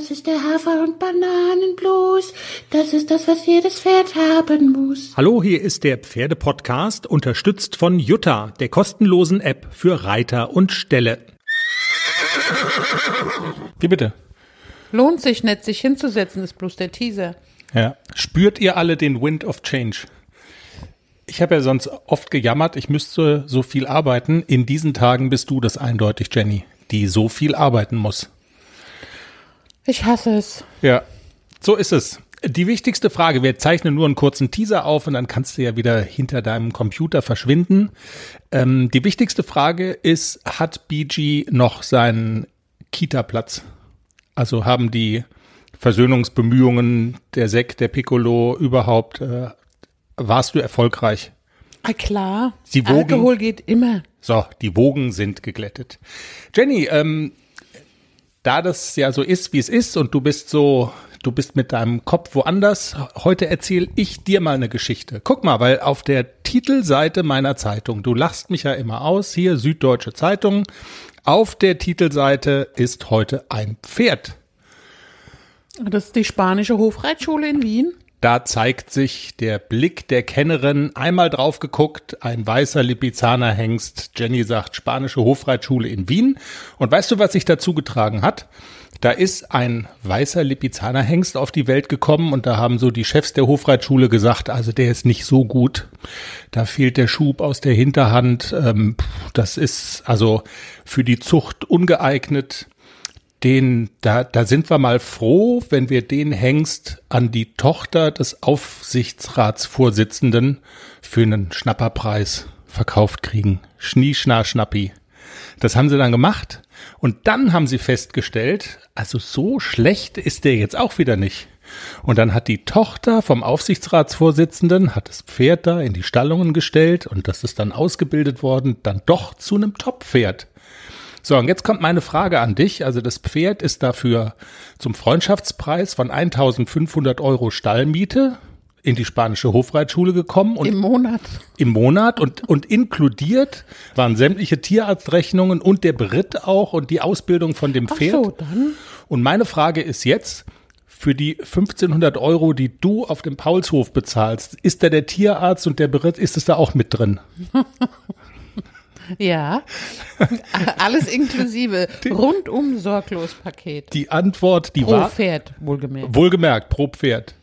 Das ist der Hafer- und Bananenblues. Das ist das, was jedes Pferd haben muss. Hallo, hier ist der Pferdepodcast, unterstützt von Jutta, der kostenlosen App für Reiter und Ställe. Wie bitte? Lohnt sich nicht, sich hinzusetzen, ist bloß der Teaser. Ja. Spürt ihr alle den Wind of Change? Ich habe ja sonst oft gejammert, ich müsste so viel arbeiten. In diesen Tagen bist du das eindeutig, Jenny, die so viel arbeiten muss. Ich hasse es. Ja, so ist es. Die wichtigste Frage, wir zeichnen nur einen kurzen Teaser auf und dann kannst du ja wieder hinter deinem Computer verschwinden. Ähm, die wichtigste Frage ist, hat BG noch seinen Kita-Platz? Also haben die Versöhnungsbemühungen der Sek, der Piccolo überhaupt, äh, warst du erfolgreich? Ah, klar. Sie wogen- Alkohol geht immer. So, die Wogen sind geglättet. Jenny, ähm, da das ja so ist, wie es ist und du bist so, du bist mit deinem Kopf woanders, heute erzähle ich dir mal eine Geschichte. Guck mal, weil auf der Titelseite meiner Zeitung, du lachst mich ja immer aus, hier Süddeutsche Zeitung, auf der Titelseite ist heute ein Pferd. Das ist die spanische Hofreitschule in Wien. Da zeigt sich der Blick der Kennerin, einmal drauf geguckt, ein weißer Lipizzaner Hengst. Jenny sagt spanische Hofreitschule in Wien. Und weißt du, was sich dazu getragen hat? Da ist ein weißer Lipizzaner Hengst auf die Welt gekommen und da haben so die Chefs der Hofreitschule gesagt, also der ist nicht so gut. Da fehlt der Schub aus der Hinterhand. Ähm, das ist also für die Zucht ungeeignet den, da, da sind wir mal froh, wenn wir den Hengst an die Tochter des Aufsichtsratsvorsitzenden für einen Schnapperpreis verkauft kriegen. Schnie, schna, schnappi. Das haben sie dann gemacht. Und dann haben sie festgestellt, also so schlecht ist der jetzt auch wieder nicht. Und dann hat die Tochter vom Aufsichtsratsvorsitzenden, hat das Pferd da in die Stallungen gestellt und das ist dann ausgebildet worden, dann doch zu einem Top-Pferd. So, und jetzt kommt meine Frage an dich. Also das Pferd ist dafür zum Freundschaftspreis von 1500 Euro Stallmiete in die spanische Hofreitschule gekommen und Im Monat. im Monat und, und inkludiert waren sämtliche Tierarztrechnungen und der Beritt auch und die Ausbildung von dem Ach Pferd. so, dann. Und meine Frage ist jetzt, für die 1500 Euro, die du auf dem Paulshof bezahlst, ist da der Tierarzt und der Beritt, ist es da auch mit drin? Ja. Alles inklusive. Rundum sorglos Paket. Die Antwort, die Pro war, Pferd, wohlgemerkt. wohlgemerkt, pro Pferd.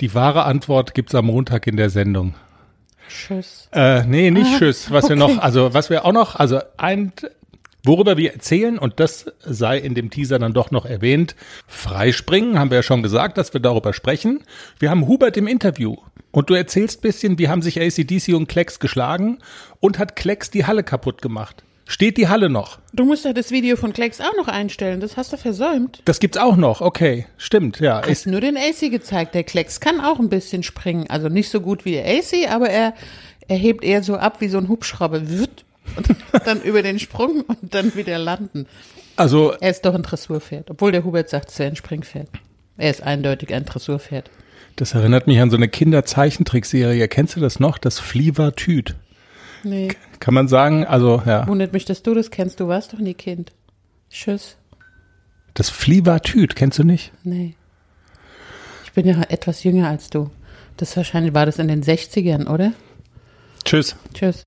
Die wahre Antwort gibt's am Montag in der Sendung. Tschüss. Äh, nee, nicht Tschüss. Was wir okay. noch, also was wir auch noch, also ein, worüber wir erzählen, und das sei in dem Teaser dann doch noch erwähnt, Freispringen, haben wir ja schon gesagt, dass wir darüber sprechen. Wir haben Hubert im Interview. Und du erzählst bisschen, wie haben sich ACDC und Klecks geschlagen und hat Klecks die Halle kaputt gemacht. Steht die Halle noch? Du musst ja das Video von Klecks auch noch einstellen. Das hast du versäumt. Das gibt's auch noch, okay. Stimmt, ja. Hast Ist, nur den AC gezeigt. Der Klecks kann auch ein bisschen springen. Also nicht so gut wie der AC, aber er, er hebt eher so ab wie so ein Hubschrauber. Und dann über den Sprung und dann wieder landen. also Er ist doch ein Dressurpferd. Obwohl der Hubert sagt, es wäre ein Springpferd. Er ist eindeutig ein Dressurpferd. Das erinnert mich an so eine Kinderzeichentrickserie. Kennst du das noch? Das Fliever Tüt. Nee. Kann man sagen, also ja, Wundert mich, dass du das kennst. Du warst doch nie Kind. Tschüss. das Fliever Tüt, kennst du nicht? Nee. Ich bin ja etwas jünger als du. Das wahrscheinlich war das in den 60ern, oder? Tschüss. Tschüss.